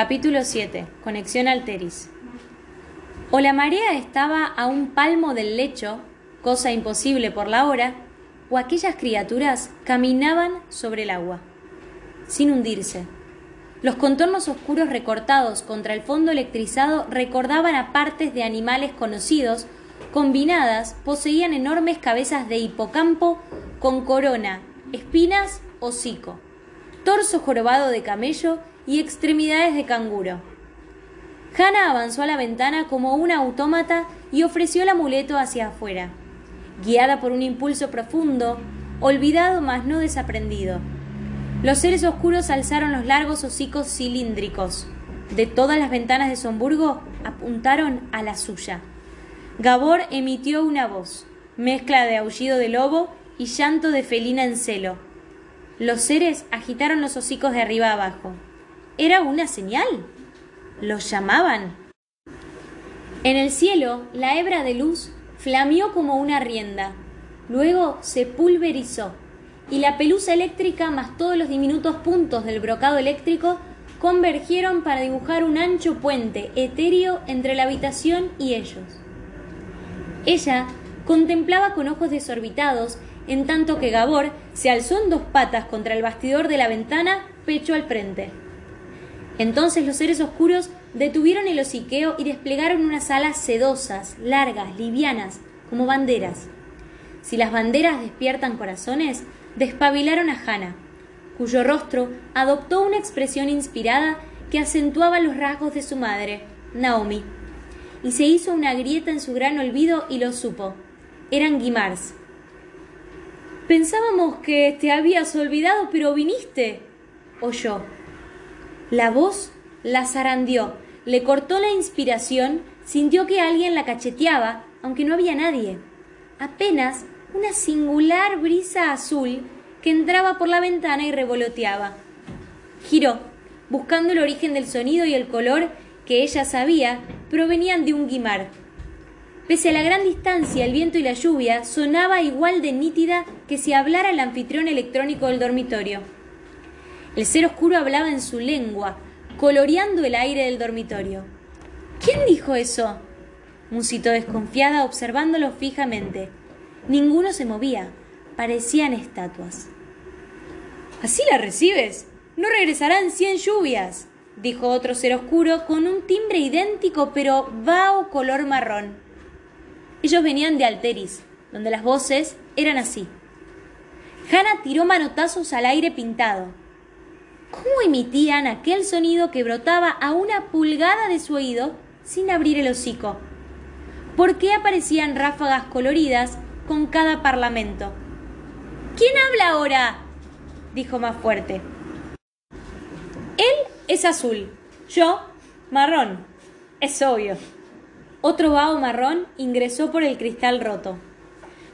Capítulo 7. Conexión alteris. O la marea estaba a un palmo del lecho, cosa imposible por la hora, o aquellas criaturas caminaban sobre el agua, sin hundirse. Los contornos oscuros recortados contra el fondo electrizado recordaban a partes de animales conocidos, combinadas poseían enormes cabezas de hipocampo con corona, espinas, hocico, torso jorobado de camello y extremidades de canguro. Hannah avanzó a la ventana como una autómata y ofreció el amuleto hacia afuera, guiada por un impulso profundo, olvidado mas no desaprendido. Los seres oscuros alzaron los largos hocicos cilíndricos. De todas las ventanas de Somburgo apuntaron a la suya. Gabor emitió una voz, mezcla de aullido de lobo y llanto de felina en celo. Los seres agitaron los hocicos de arriba abajo. Era una señal. Los llamaban. En el cielo, la hebra de luz flameó como una rienda. Luego se pulverizó y la pelusa eléctrica más todos los diminutos puntos del brocado eléctrico convergieron para dibujar un ancho puente etéreo entre la habitación y ellos. Ella contemplaba con ojos desorbitados, en tanto que Gabor se alzó en dos patas contra el bastidor de la ventana, pecho al frente. Entonces los seres oscuros detuvieron el hociqueo y desplegaron unas alas sedosas, largas, livianas, como banderas. Si las banderas despiertan corazones, despabilaron a Hannah, cuyo rostro adoptó una expresión inspirada que acentuaba los rasgos de su madre, Naomi, y se hizo una grieta en su gran olvido y lo supo. Eran Guimars. Pensábamos que te habías olvidado, pero viniste, oyó. La voz la zarandeó, le cortó la inspiración, sintió que alguien la cacheteaba, aunque no había nadie. Apenas una singular brisa azul que entraba por la ventana y revoloteaba. Giró, buscando el origen del sonido y el color que ella sabía provenían de un guimar. Pese a la gran distancia, el viento y la lluvia sonaba igual de nítida que si hablara el anfitrión electrónico del dormitorio. El ser oscuro hablaba en su lengua, coloreando el aire del dormitorio. ¿Quién dijo eso? musitó desconfiada observándolo fijamente. Ninguno se movía, parecían estatuas. ¿Así la recibes? No regresarán cien lluvias, dijo otro ser oscuro con un timbre idéntico pero vaho color marrón. Ellos venían de Alteris, donde las voces eran así. Hannah tiró manotazos al aire pintado. ¿Cómo emitían aquel sonido que brotaba a una pulgada de su oído sin abrir el hocico? ¿Por qué aparecían ráfagas coloridas con cada parlamento? ¿Quién habla ahora? dijo más fuerte. Él es azul, yo marrón. Es obvio. Otro vaho marrón ingresó por el cristal roto.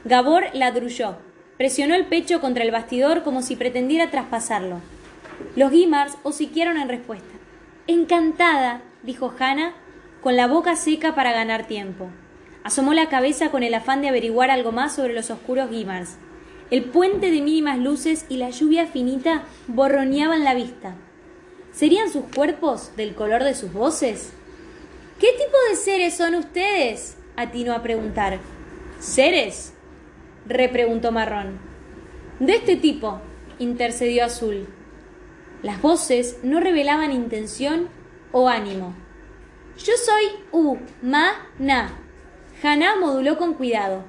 Gabor ladrulló. Presionó el pecho contra el bastidor como si pretendiera traspasarlo. Los Guimars hociquearon en respuesta. Encantada, dijo Hannah, con la boca seca para ganar tiempo. Asomó la cabeza con el afán de averiguar algo más sobre los oscuros Guimars. El puente de mínimas luces y la lluvia finita borroneaban la vista. ¿Serían sus cuerpos del color de sus voces? ¿Qué tipo de seres son ustedes? atinó a preguntar. ¿Seres? repreguntó Marrón. De este tipo, intercedió Azul. Las voces no revelaban intención o ánimo. Yo soy U, Ma, Na. Haná moduló con cuidado.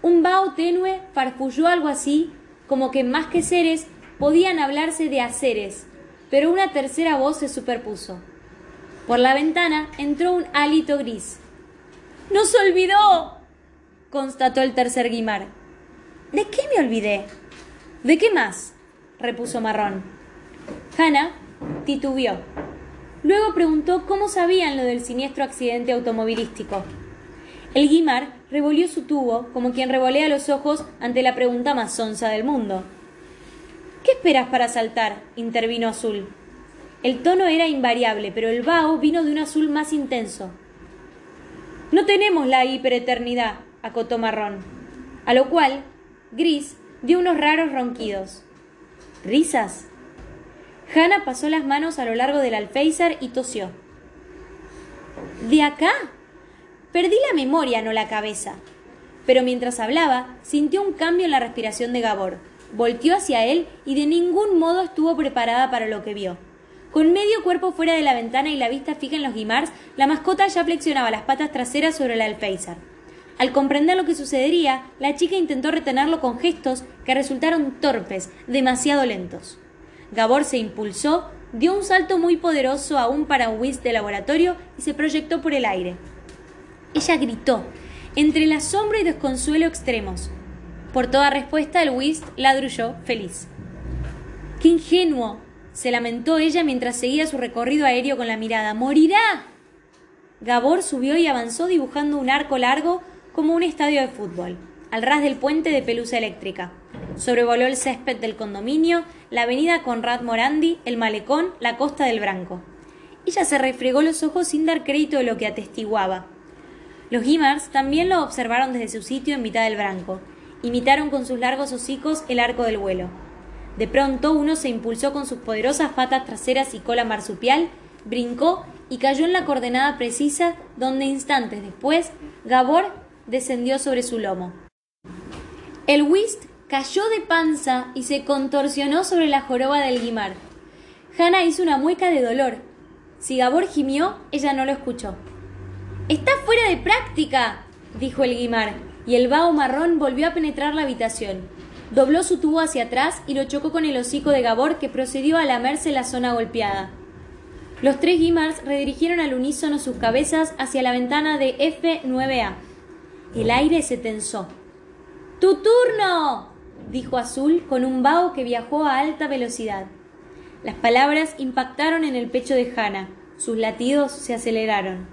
Un vaho tenue farfulló algo así, como que más que seres podían hablarse de haceres, pero una tercera voz se superpuso. Por la ventana entró un hálito gris. ¡Nos olvidó! constató el tercer guimar. ¿De qué me olvidé? ¿De qué más? repuso Marrón. Hannah titubeó. Luego preguntó cómo sabían lo del siniestro accidente automovilístico. El guimar revolvió su tubo como quien revolea los ojos ante la pregunta más sonsa del mundo. ¿Qué esperas para saltar? intervino Azul. El tono era invariable, pero el vaho vino de un azul más intenso. No tenemos la hipereternidad, acotó Marrón. A lo cual, Gris dio unos raros ronquidos. ¿Risas? Hannah pasó las manos a lo largo del alféizar y tosió. ¿De acá? Perdí la memoria, no la cabeza. Pero mientras hablaba, sintió un cambio en la respiración de Gabor. Volteó hacia él y de ningún modo estuvo preparada para lo que vio. Con medio cuerpo fuera de la ventana y la vista fija en los guimars, la mascota ya flexionaba las patas traseras sobre el alféizar. Al comprender lo que sucedería, la chica intentó retenerlo con gestos que resultaron torpes, demasiado lentos. Gabor se impulsó, dio un salto muy poderoso aún para un whist de laboratorio y se proyectó por el aire. Ella gritó, entre el asombro y desconsuelo extremos. Por toda respuesta, el whist ladrulló feliz. ¡Qué ingenuo! se lamentó ella mientras seguía su recorrido aéreo con la mirada. ¡Morirá! Gabor subió y avanzó dibujando un arco largo como un estadio de fútbol, al ras del puente de pelusa eléctrica. Sobrevoló el césped del condominio, la avenida Conrad Morandi, el malecón, la costa del Branco. Ella se refregó los ojos sin dar crédito de lo que atestiguaba. Los Guimars también lo observaron desde su sitio en mitad del Branco. Imitaron con sus largos hocicos el arco del vuelo. De pronto uno se impulsó con sus poderosas patas traseras y cola marsupial, brincó y cayó en la coordenada precisa donde instantes después Gabor descendió sobre su lomo. El whist cayó de panza y se contorsionó sobre la joroba del guimar. Hannah hizo una mueca de dolor. Si Gabor gimió, ella no lo escuchó. Está fuera de práctica, dijo el guimar, y el vaho marrón volvió a penetrar la habitación. Dobló su tubo hacia atrás y lo chocó con el hocico de Gabor que procedió a lamerse la zona golpeada. Los tres guimars redirigieron al unísono sus cabezas hacia la ventana de F9A. El aire se tensó. ¡Tu turno! Dijo Azul con un vaho que viajó a alta velocidad. Las palabras impactaron en el pecho de Hannah. Sus latidos se aceleraron.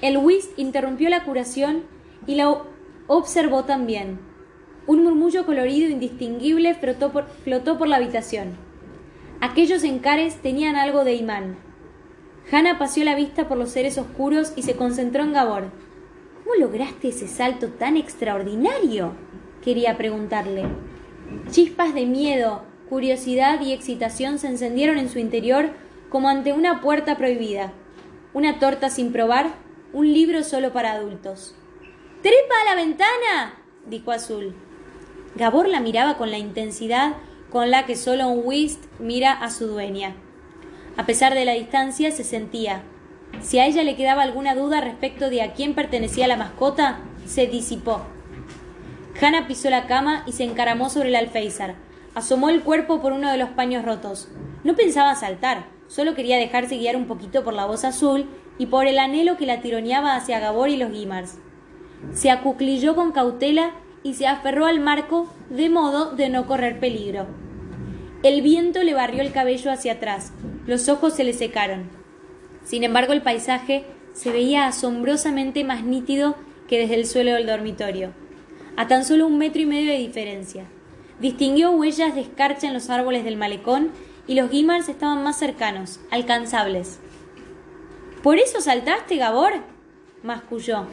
El whist interrumpió la curación y la observó también. Un murmullo colorido indistinguible flotó por, flotó por la habitación. Aquellos encares tenían algo de imán. Hannah paseó la vista por los seres oscuros y se concentró en Gabor. ¿Cómo lograste ese salto tan extraordinario? quería preguntarle. Chispas de miedo, curiosidad y excitación se encendieron en su interior como ante una puerta prohibida. Una torta sin probar, un libro solo para adultos. ¡Trepa a la ventana! dijo Azul. Gabor la miraba con la intensidad con la que solo un whist mira a su dueña. A pesar de la distancia, se sentía si a ella le quedaba alguna duda respecto de a quién pertenecía la mascota, se disipó. Hannah pisó la cama y se encaramó sobre el alféizar. Asomó el cuerpo por uno de los paños rotos. No pensaba saltar, solo quería dejarse guiar un poquito por la voz azul y por el anhelo que la tironeaba hacia Gabor y los Guimars. Se acuclilló con cautela y se aferró al marco de modo de no correr peligro. El viento le barrió el cabello hacia atrás, los ojos se le secaron. Sin embargo, el paisaje se veía asombrosamente más nítido que desde el suelo del dormitorio, a tan solo un metro y medio de diferencia. Distinguió huellas de escarcha en los árboles del malecón y los guimars estaban más cercanos, alcanzables. ¿Por eso saltaste, Gabor? masculló.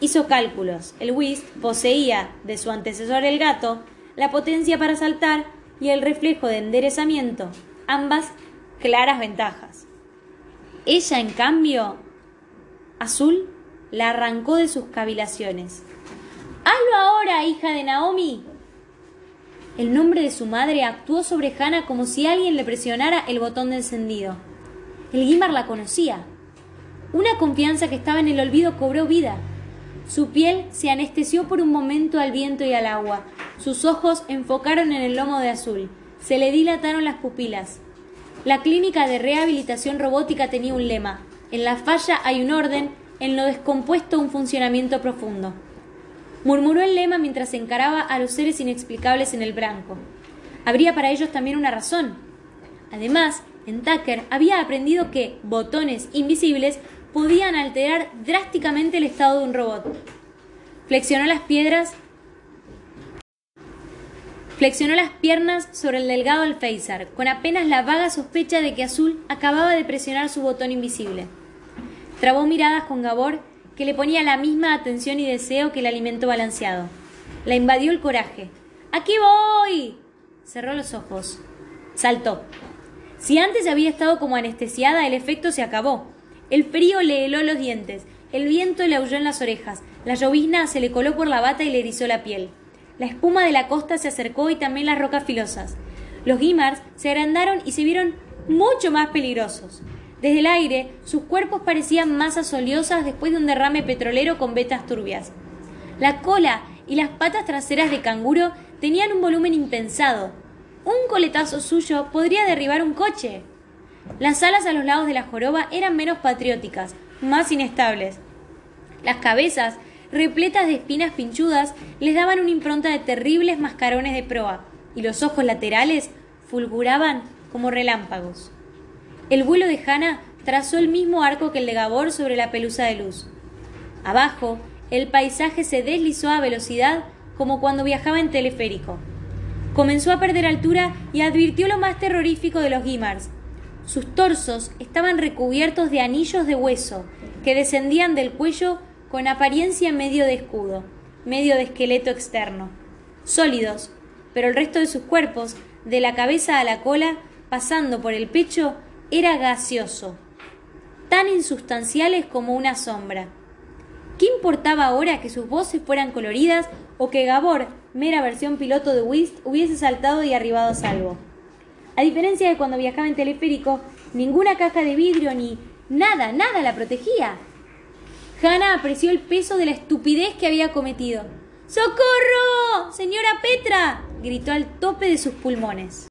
Hizo cálculos. El whist poseía, de su antecesor el gato, la potencia para saltar y el reflejo de enderezamiento, ambas claras ventajas. Ella, en cambio, Azul, la arrancó de sus cavilaciones. ¡Hazlo ahora, hija de Naomi! El nombre de su madre actuó sobre Hannah como si alguien le presionara el botón de encendido. El Guimar la conocía. Una confianza que estaba en el olvido cobró vida. Su piel se anestesió por un momento al viento y al agua. Sus ojos enfocaron en el lomo de azul. Se le dilataron las pupilas. La clínica de rehabilitación robótica tenía un lema. En la falla hay un orden, en lo descompuesto un funcionamiento profundo. Murmuró el lema mientras encaraba a los seres inexplicables en el branco. Habría para ellos también una razón. Además, en Tucker había aprendido que botones invisibles podían alterar drásticamente el estado de un robot. Flexionó las piedras Flexionó las piernas sobre el delgado alféizar, con apenas la vaga sospecha de que Azul acababa de presionar su botón invisible. Trabó miradas con Gabor, que le ponía la misma atención y deseo que el alimento balanceado. La invadió el coraje. ¡Aquí voy! Cerró los ojos. Saltó. Si antes había estado como anestesiada, el efecto se acabó. El frío le heló los dientes, el viento le aulló en las orejas, la llovizna se le coló por la bata y le erizó la piel. La espuma de la costa se acercó y también las rocas filosas. Los guimars se agrandaron y se vieron mucho más peligrosos. Desde el aire, sus cuerpos parecían masas oleosas después de un derrame petrolero con vetas turbias. La cola y las patas traseras de canguro tenían un volumen impensado. Un coletazo suyo podría derribar un coche. Las alas a los lados de la joroba eran menos patrióticas, más inestables. Las cabezas, repletas de espinas pinchudas, les daban una impronta de terribles mascarones de proa, y los ojos laterales fulguraban como relámpagos. El vuelo de Hanna trazó el mismo arco que el de Gabor sobre la pelusa de luz. Abajo, el paisaje se deslizó a velocidad como cuando viajaba en teleférico. Comenzó a perder altura y advirtió lo más terrorífico de los Guimars. Sus torsos estaban recubiertos de anillos de hueso que descendían del cuello con apariencia medio de escudo, medio de esqueleto externo. Sólidos, pero el resto de sus cuerpos, de la cabeza a la cola, pasando por el pecho, era gaseoso, tan insustanciales como una sombra. ¿Qué importaba ahora que sus voces fueran coloridas o que Gabor, mera versión piloto de Whist, hubiese saltado y arribado a salvo? A diferencia de cuando viajaba en teleférico, ninguna caja de vidrio ni nada, nada la protegía. Hannah apreció el peso de la estupidez que había cometido. ¡Socorro! ¡Señora Petra! gritó al tope de sus pulmones.